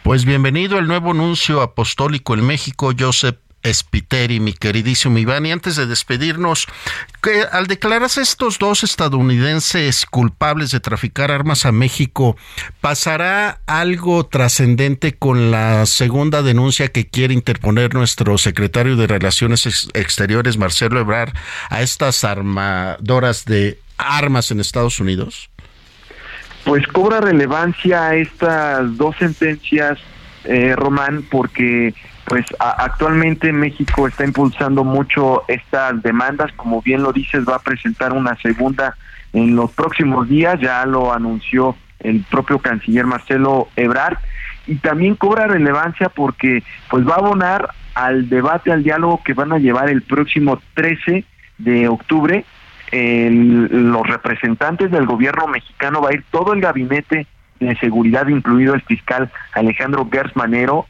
Pues bienvenido el nuevo nuncio apostólico en México, Joseph Spiteri, mi queridísimo Iván. Y antes de despedirnos, que al declararse estos dos estadounidenses culpables de traficar armas a México, ¿pasará algo trascendente con la segunda denuncia que quiere interponer nuestro secretario de Relaciones Exteriores, Marcelo Ebrard, a estas armadoras de armas en Estados Unidos? Pues cobra relevancia estas dos sentencias, eh, Román, porque pues actualmente México está impulsando mucho estas demandas, como bien lo dices, va a presentar una segunda en los próximos días, ya lo anunció el propio canciller Marcelo Ebrard, y también cobra relevancia porque pues va a abonar al debate, al diálogo que van a llevar el próximo 13 de octubre. Los representantes del gobierno mexicano va a ir todo el gabinete de seguridad, incluido el fiscal Alejandro Gersmanero,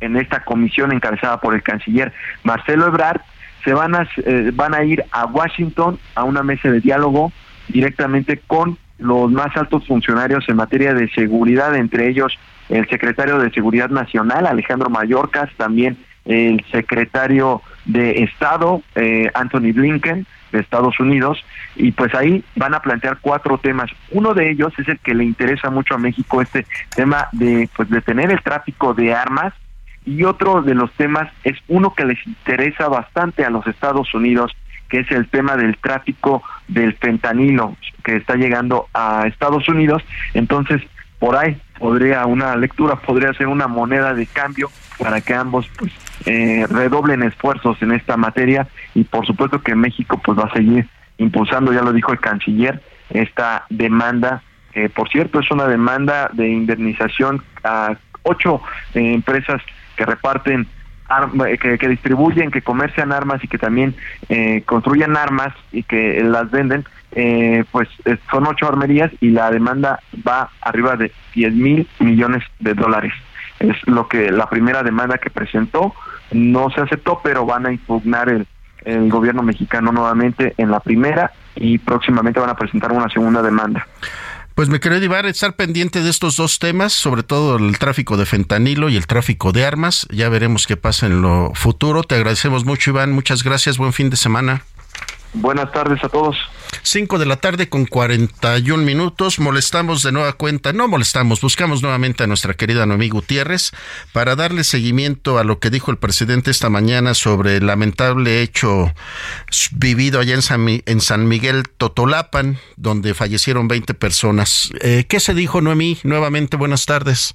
en esta comisión encabezada por el canciller Marcelo Ebrard, se van a, eh, van a ir a Washington a una mesa de diálogo directamente con los más altos funcionarios en materia de seguridad, entre ellos el secretario de Seguridad Nacional, Alejandro Mayorkas, también el secretario de Estado, eh, Anthony Blinken, de Estados Unidos, y pues ahí van a plantear cuatro temas. Uno de ellos es el que le interesa mucho a México, este tema de pues detener el tráfico de armas, y otro de los temas es uno que les interesa bastante a los Estados Unidos, que es el tema del tráfico del fentanilo que está llegando a Estados Unidos. Entonces, por ahí podría una lectura, podría ser una moneda de cambio para que ambos pues eh, redoblen esfuerzos en esta materia y por supuesto que México pues va a seguir impulsando, ya lo dijo el canciller, esta demanda, que por cierto es una demanda de indemnización a ocho eh, empresas que reparten eh, que, que, distribuyen, que comercian armas y que también eh, construyen armas y que las venden, eh, pues son ocho armerías y la demanda va arriba de 10 mil millones de dólares. Es lo que la primera demanda que presentó no se aceptó, pero van a impugnar el, el gobierno mexicano nuevamente en la primera y próximamente van a presentar una segunda demanda. Pues me querido Iván, estar pendiente de estos dos temas, sobre todo el tráfico de fentanilo y el tráfico de armas. Ya veremos qué pasa en lo futuro. Te agradecemos mucho, Iván. Muchas gracias. Buen fin de semana. Buenas tardes a todos. 5 de la tarde con 41 minutos. Molestamos de nueva cuenta, no molestamos, buscamos nuevamente a nuestra querida Noemí Gutiérrez para darle seguimiento a lo que dijo el presidente esta mañana sobre el lamentable hecho vivido allá en San, en San Miguel Totolapan, donde fallecieron 20 personas. Eh, ¿Qué se dijo, Noemí? Nuevamente, buenas tardes.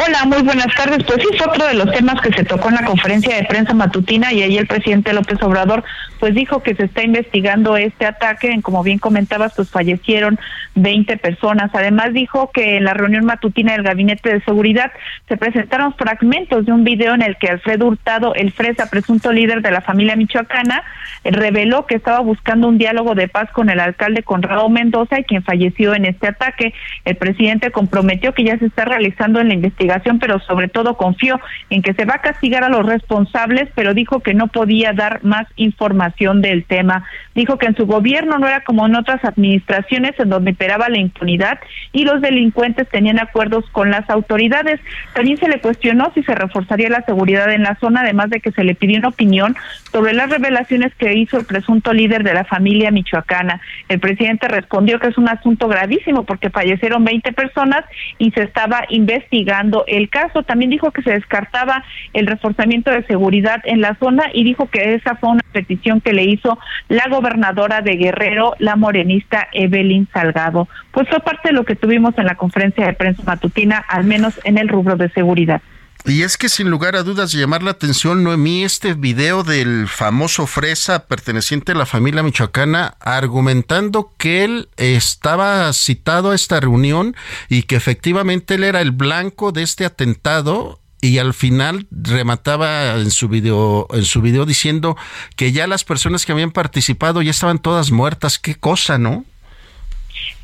Hola, muy buenas tardes. Pues sí, fue otro de los temas que se tocó en la conferencia de prensa matutina y ahí el presidente López Obrador pues dijo que se está investigando este ataque, en como bien comentabas, pues fallecieron 20 personas. Además dijo que en la reunión matutina del Gabinete de Seguridad se presentaron fragmentos de un video en el que Alfredo Hurtado, el Fresa, presunto líder de la familia michoacana, reveló que estaba buscando un diálogo de paz con el alcalde Conrado Mendoza y quien falleció en este ataque. El presidente comprometió que ya se está realizando en la investigación, pero sobre todo confió en que se va a castigar a los responsables, pero dijo que no podía dar más información del tema. Dijo que en su gobierno no era como en otras administraciones en donde imperaba la impunidad y los delincuentes tenían acuerdos con las autoridades. También se le cuestionó si se reforzaría la seguridad en la zona, además de que se le pidió una opinión sobre las revelaciones que hizo el presunto líder de la familia michoacana. El presidente respondió que es un asunto gravísimo porque fallecieron 20 personas y se estaba investigando el caso. También dijo que se descartaba el reforzamiento de seguridad en la zona y dijo que esa fue una petición que le hizo la gobernadora de Guerrero, la morenista Evelyn Salgado. Pues fue parte de lo que tuvimos en la conferencia de prensa matutina, al menos en el rubro de seguridad. Y es que sin lugar a dudas llamar la atención, Noemí, este video del famoso Fresa perteneciente a la familia michoacana argumentando que él estaba citado a esta reunión y que efectivamente él era el blanco de este atentado y al final remataba en su video en su video diciendo que ya las personas que habían participado ya estaban todas muertas, qué cosa, ¿no?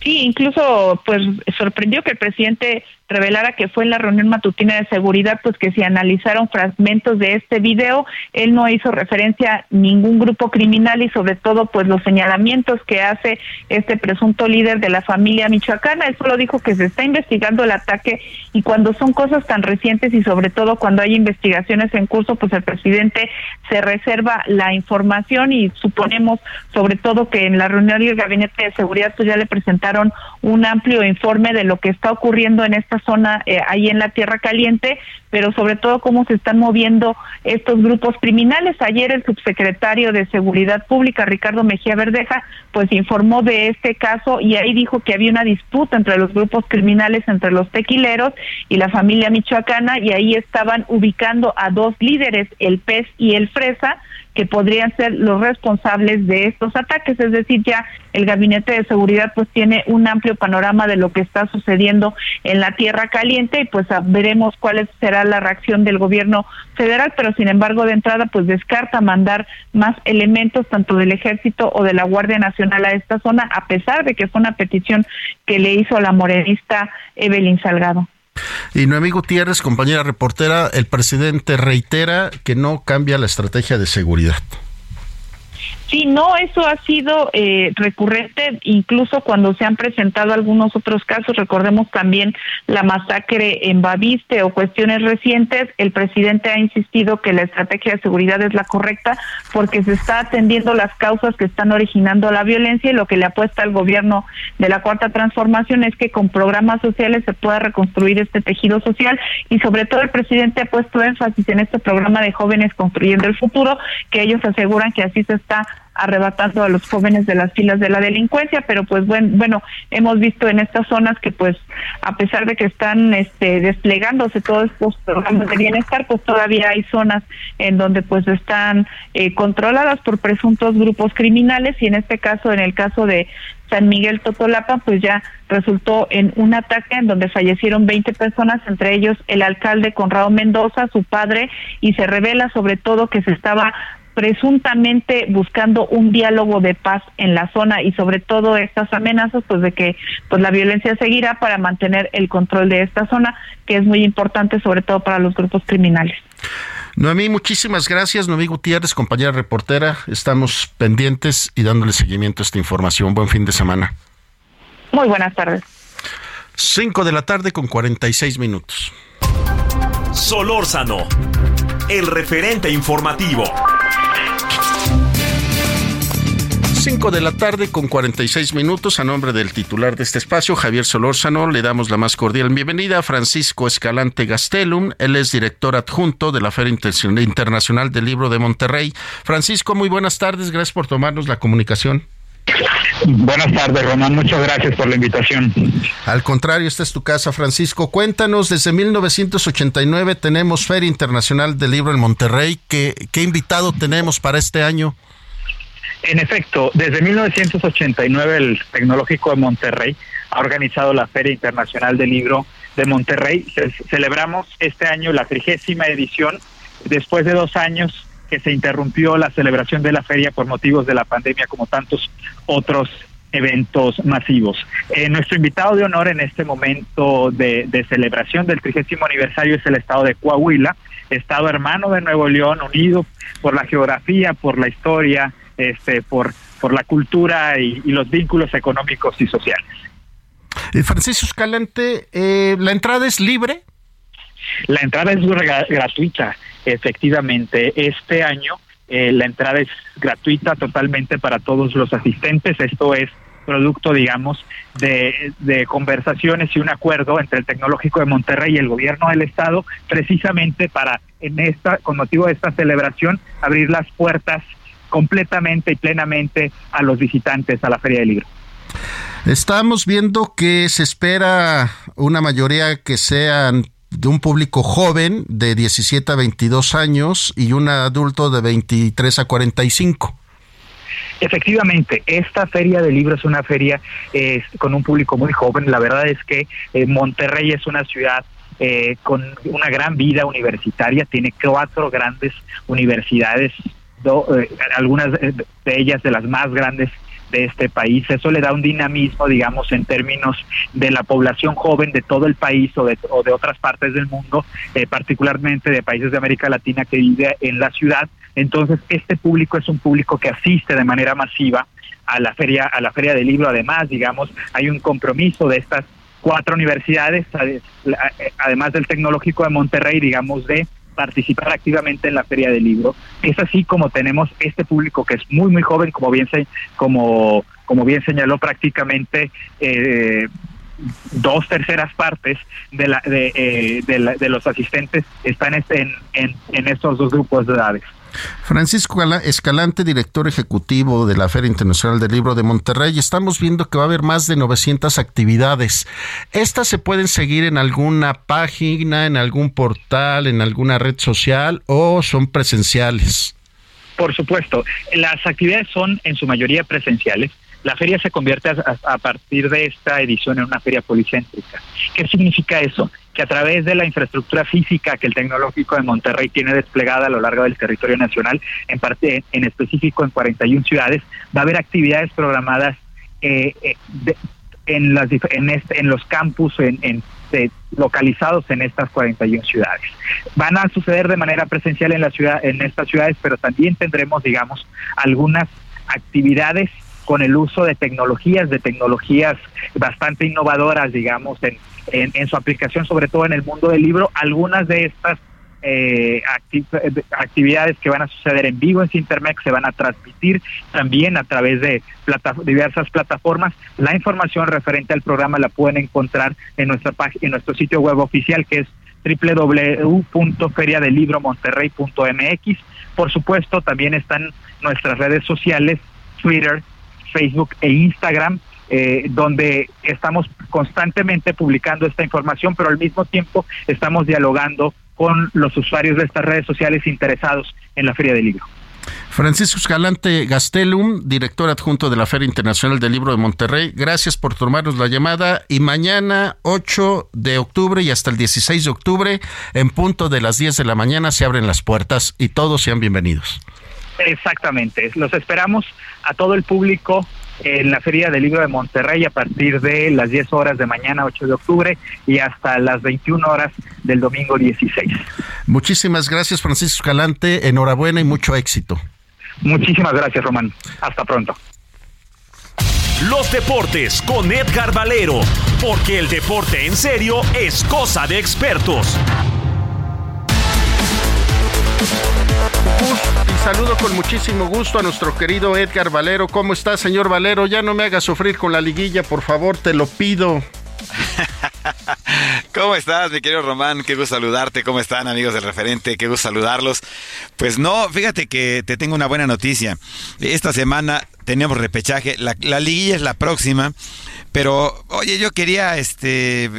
Sí, incluso pues sorprendió que el presidente revelara que fue en la reunión matutina de seguridad, pues que se analizaron fragmentos de este video, él no hizo referencia a ningún grupo criminal y sobre todo pues los señalamientos que hace este presunto líder de la familia michoacana, él solo dijo que se está investigando el ataque y cuando son cosas tan recientes y sobre todo cuando hay investigaciones en curso, pues el presidente se reserva la información y suponemos sobre todo que en la reunión del gabinete de seguridad pues ya le presentaron un amplio informe de lo que está ocurriendo en esta zona eh, ahí en la Tierra Caliente, pero sobre todo cómo se están moviendo estos grupos criminales. Ayer el subsecretario de Seguridad Pública, Ricardo Mejía Verdeja, pues informó de este caso y ahí dijo que había una disputa entre los grupos criminales, entre los tequileros y la familia michoacana, y ahí estaban ubicando a dos líderes, el pez y el fresa, que podrían ser los responsables de estos ataques, es decir, ya el gabinete de seguridad pues tiene un amplio panorama de lo que está sucediendo en la Tierra Caliente y pues veremos cuál será la reacción del gobierno federal, pero sin embargo de entrada pues descarta mandar más elementos tanto del ejército o de la Guardia Nacional a esta zona a pesar de que fue una petición que le hizo la morenista Evelyn Salgado. Y Noemí Gutiérrez, compañera reportera, el presidente reitera que no cambia la estrategia de seguridad. Sí, no, eso ha sido eh, recurrente, incluso cuando se han presentado algunos otros casos, recordemos también la masacre en Baviste o cuestiones recientes, el presidente ha insistido que la estrategia de seguridad es la correcta porque se está atendiendo las causas que están originando la violencia y lo que le apuesta al gobierno de la Cuarta Transformación es que con programas sociales se pueda reconstruir este tejido social. Y sobre todo el presidente ha puesto énfasis en este programa de jóvenes construyendo el futuro, que ellos aseguran que así se está arrebatando a los jóvenes de las filas de la delincuencia, pero pues bueno, bueno, hemos visto en estas zonas que pues a pesar de que están este desplegándose todos estos programas de bienestar, pues todavía hay zonas en donde pues están eh, controladas por presuntos grupos criminales y en este caso, en el caso de San Miguel Totolapa, pues ya resultó en un ataque en donde fallecieron 20 personas, entre ellos el alcalde Conrado Mendoza, su padre, y se revela sobre todo que se estaba presuntamente buscando un diálogo de paz en la zona y sobre todo estas amenazas pues de que pues la violencia seguirá para mantener el control de esta zona que es muy importante sobre todo para los grupos criminales. Noemí, muchísimas gracias. Noemí Gutiérrez, compañera reportera. Estamos pendientes y dándole seguimiento a esta información. Buen fin de semana. Muy buenas tardes. Cinco de la tarde con 46 minutos. Solórzano, el referente informativo. 5 de la tarde con 46 minutos a nombre del titular de este espacio, Javier Solórzano, le damos la más cordial bienvenida a Francisco Escalante Gastelum. Él es director adjunto de la Feria Internacional del Libro de Monterrey. Francisco, muy buenas tardes, gracias por tomarnos la comunicación. Buenas tardes, Román. Muchas gracias por la invitación. Al contrario, esta es tu casa, Francisco. Cuéntanos, desde 1989 tenemos Feria Internacional del Libro en Monterrey. ¿Qué, qué invitado tenemos para este año? En efecto, desde 1989 el Tecnológico de Monterrey ha organizado la Feria Internacional del Libro de Monterrey. celebramos este año la trigésima edición, después de dos años que se interrumpió la celebración de la feria por motivos de la pandemia, como tantos otros eventos masivos. Eh, nuestro invitado de honor en este momento de, de celebración del trigésimo aniversario es el estado de Coahuila, estado hermano de Nuevo León, unido por la geografía, por la historia, este, por, por la cultura y, los vínculos económicos y sociales. Eh, Francisco Escalante, eh, ¿la entrada es libre? La entrada es gratuita, efectivamente. Este año eh, la entrada es gratuita totalmente para todos los asistentes. Esto es producto, digamos, de, de, conversaciones y un acuerdo entre el Tecnológico de Monterrey y el Gobierno del Estado, precisamente para, en esta, con motivo de esta celebración, abrir las puertas completamente y plenamente a los visitantes a la Feria del Libro. Estamos viendo que se espera una mayoría que sean de un público joven de 17 a 22 años y un adulto de 23 a 45. Efectivamente, esta feria de libros es una feria eh, con un público muy joven. La verdad es que eh, Monterrey es una ciudad eh, con una gran vida universitaria, tiene cuatro grandes universidades, algunas de ellas de las más grandes de este país. Eso le da un dinamismo, digamos, en términos de la población joven de todo el país o de, o de otras partes del mundo, particularmente de países de América Latina que vive en la ciudad entonces, este público es un público que asiste de manera masiva a la feria, a la feria del libro. Además, digamos, hay un compromiso de estas cuatro universidades, además del Tecnológico de Monterrey, digamos, de participar activamente en la feria del libro. Es así como tenemos este público que es muy muy joven, como bien se, como como bien señaló prácticamente eh, dos terceras partes de, la, de, eh, de, los asistentes están en, en, en estos dos grupos de edades. Francisco Escalante, director ejecutivo de la Feria Internacional del Libro de Monterrey, estamos viendo que va a haber más de 900 actividades. ¿Estas se pueden seguir en alguna página, en algún portal, en alguna red social o son presenciales? Por supuesto, las actividades son en su mayoría presenciales. La feria se convierte a, partir de esta edición en una feria policéntrica. ¿Qué significa eso? Que a través de la infraestructura física que el Tecnológico de Monterrey tiene desplegada a lo largo del territorio nacional, en parte, en específico en 41 ciudades, va a haber actividades programadas eh, eh, en, las, en, este, en los campus, en, localizados en estas 41 ciudades. Van a suceder de manera presencial en la ciudad, en estas ciudades, pero también tendremos, digamos, algunas actividades con el uso de tecnologías, de tecnologías bastante innovadoras, digamos, en, en, su aplicación, sobre todo en el mundo del libro. Algunas de estas eh, actividades que van a suceder en vivo en Sintermex se van a transmitir también a través de diversas plataformas. La información referente al programa la pueden encontrar en nuestra en nuestro sitio web oficial que es www.feriadelibromonterrey.mx. Por supuesto, también están nuestras redes sociales, Twitter, Facebook e Instagram, eh, donde estamos constantemente publicando esta información, pero al mismo tiempo estamos dialogando con los usuarios de estas redes sociales interesados en la Feria del Libro. Francisco Escalante Gastelum, director adjunto de la Feria Internacional del Libro de Monterrey, gracias por tomarnos la llamada y mañana 8 de octubre y hasta el 16 de octubre, en punto de las 10 de la mañana, se abren las puertas y todos sean bienvenidos. Exactamente, los esperamos a todo el público en la Feria del Libro de Monterrey a partir de las 10 horas de mañana 8 de octubre y hasta las 21 horas del domingo 16. Muchísimas gracias Francisco Escalante, enhorabuena y mucho éxito. Muchísimas gracias Román, hasta pronto. Los deportes con Edgar Valero, porque el deporte en serio es cosa de expertos. Y saludo con muchísimo gusto a nuestro querido Edgar Valero. ¿Cómo está, señor Valero? Ya no me haga sufrir con la liguilla, por favor, te lo pido. ¿Cómo estás, mi querido Román? Qué gusto saludarte. ¿Cómo están, amigos del referente? Qué gusto saludarlos. Pues no, fíjate que te tengo una buena noticia. Esta semana tenemos repechaje. La, la liguilla es la próxima. Pero, oye, yo quería este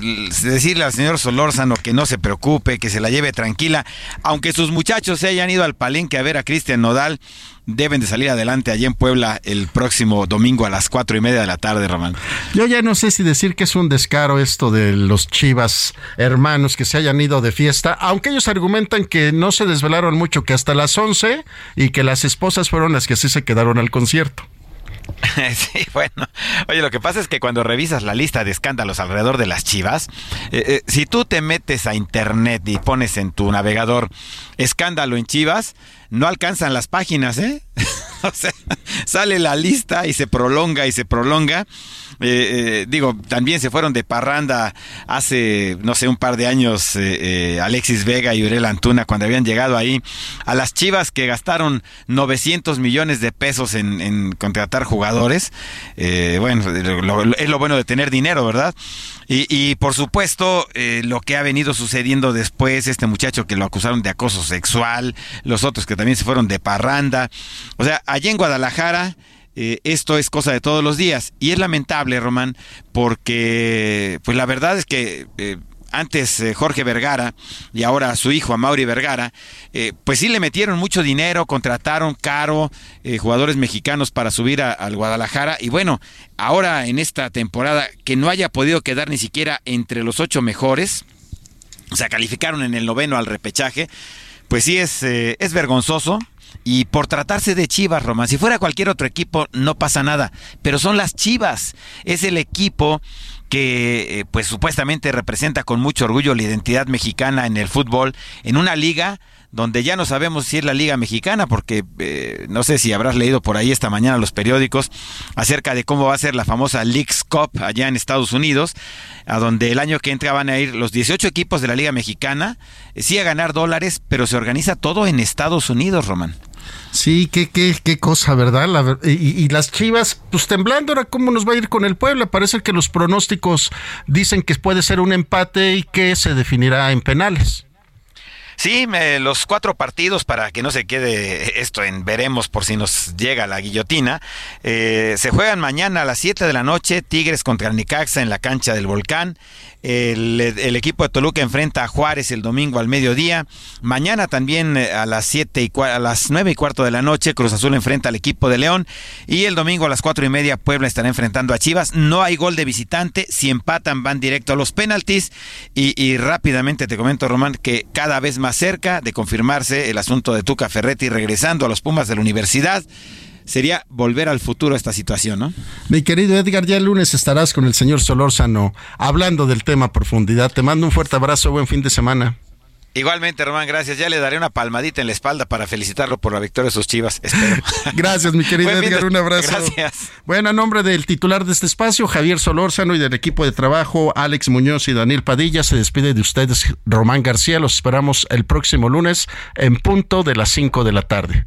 decirle al señor Solórzano que no se preocupe, que se la lleve tranquila. Aunque sus muchachos se hayan ido al palenque a ver a Cristian Nodal, deben de salir adelante allí en Puebla el próximo domingo a las cuatro y media de la tarde, Román. Yo ya no sé si decir que es un descaro esto de los chivas hermanos que se hayan ido de fiesta, aunque ellos argumentan que no se desvelaron mucho, que hasta las once y que las esposas fueron las que sí se quedaron al concierto. Sí, bueno. Oye, lo que pasa es que cuando revisas la lista de escándalos alrededor de las chivas, eh, eh, si tú te metes a internet y pones en tu navegador escándalo en chivas, no alcanzan las páginas, ¿eh? sea, sale la lista y se prolonga y se prolonga. Eh, eh, digo, también se fueron de parranda hace, no sé, un par de años eh, Alexis Vega y Uriel Antuna cuando habían llegado ahí a las Chivas que gastaron 900 millones de pesos en, contratar jugadores. bueno, es lo bueno de tener dinero, ¿verdad? Y, y por supuesto, lo que ha venido sucediendo después, este muchacho que lo acusaron de acoso sexual, los otros que también se fueron de parranda. O sea, allí en Guadalajara eh, esto es cosa de todos los días. Y es lamentable, Román, porque pues la verdad es que... Eh, antes eh, Jorge Vergara y ahora su hijo Amaury Vergara, pues sí le metieron mucho dinero, contrataron caro jugadores mexicanos para subir al Guadalajara y bueno, ahora en esta temporada que no haya podido quedar ni siquiera entre los ocho mejores, o sea, calificaron en el noveno al repechaje, pues sí es, es vergonzoso, y por tratarse de Chivas, Román, si fuera cualquier otro equipo no pasa nada, pero son las Chivas, es el equipo que eh, pues supuestamente representa con mucho orgullo la identidad mexicana en el fútbol, en una liga donde ya no sabemos si es la Liga Mexicana, porque eh, no sé si habrás leído por ahí esta mañana los periódicos acerca de cómo va a ser la famosa Leagues Cup allá en Estados Unidos, a donde el año que entra van a ir los 18 equipos de la Liga Mexicana, eh, sí a ganar dólares, pero se organiza todo en Estados Unidos, Román. Sí, qué, qué, qué cosa, ¿verdad? y, las Chivas, pues temblando, ahora cómo nos va a ir con el Puebla. Parece que los pronósticos dicen que puede ser un empate y que se definirá en penales. Sí, los cuatro partidos, para que no se quede esto en veremos por si nos llega la guillotina, eh, se juegan mañana a las 7 de la noche, Tigres contra Nicaxa en la cancha del Volcán. El, equipo de Toluca enfrenta a Juárez el domingo al mediodía. Mañana también eh, a las siete y a las nueve y cuarto de la noche, Cruz Azul enfrenta al equipo de León. Y el domingo a las cuatro y media, Puebla estará enfrentando a Chivas. No hay gol de visitante. Si empatan, van directo a los penaltis. Y, rápidamente te comento, Román, que cada vez más cerca de confirmarse el asunto de Tuca Ferretti regresando a los Pumas de la universidad sería volver al futuro esta situación, ¿no? Mi querido Edgar, ya el lunes estarás con el señor Solórzano hablando del tema a profundidad. Te mando un fuerte abrazo, buen fin de semana. Igualmente, Román, gracias. Ya le daré una palmadita en la espalda para felicitarlo por la victoria de sus chivas. Espero. gracias, mi querido Edgar. Un abrazo. Gracias. Bueno, a nombre del titular de este espacio, Javier Solórzano, y del equipo de trabajo, Alex Muñoz y Daniel Padilla, se despide de ustedes, Román García. Los esperamos el próximo lunes en punto de las 5 de la tarde.